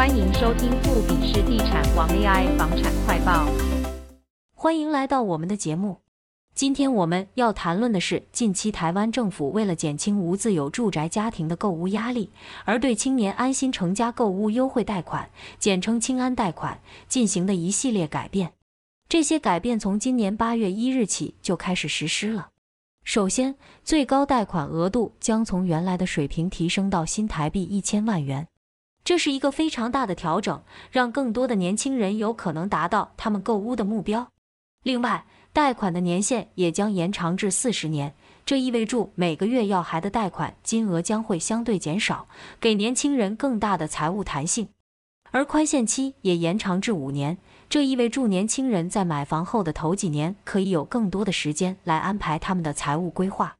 欢迎收听富比士地产王 AI 房产快报。欢迎来到我们的节目。今天我们要谈论的是，近期台湾政府为了减轻无自有住宅家庭的购屋压力，而对青年安心成家购屋优惠贷款（简称青安贷款）进行的一系列改变。这些改变从今年八月一日起就开始实施了。首先，最高贷款额度将从原来的水平提升到新台币一千万元，这是一个非常大的调整，让更多的年轻人有可能达到他们购屋的目标。另外，贷款的年限也将延长至四十年，这意味着每个月要还的贷款金额将会相对减少，给年轻人更大的财务弹性。而宽限期也延长至五年，这意味着年轻人在买房后的头几年可以有更多的时间来安排他们的财务规划。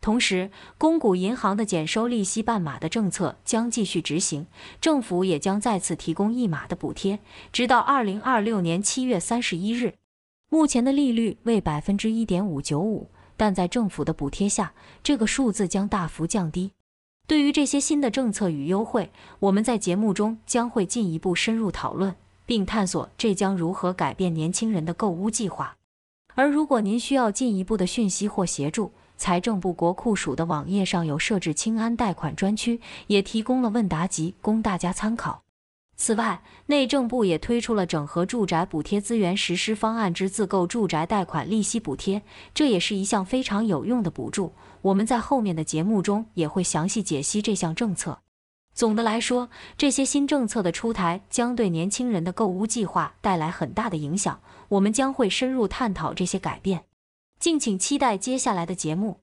同时，公股银行的减收利息半码的政策将继续执行，政府也将再次提供一码的补贴，直到二零二六年七月三十一日。目前的利率为百分之一点五九五，但在政府的补贴下，这个数字将大幅降低。对于这些新的政策与优惠，我们在节目中将会进一步深入讨论，并探索这将如何改变年轻人的购屋计划。而如果您需要进一步的讯息或协助，财政部国库署的网页上有设置清安贷款专区，也提供了问答集供大家参考。此外，内政部也推出了整合住宅补贴资源实施方案之自购住宅贷款利息补贴，这也是一项非常有用的补助。我们在后面的节目中也会详细解析这项政策。总的来说，这些新政策的出台将对年轻人的购屋计划带来很大的影响。我们将会深入探讨这些改变，敬请期待接下来的节目。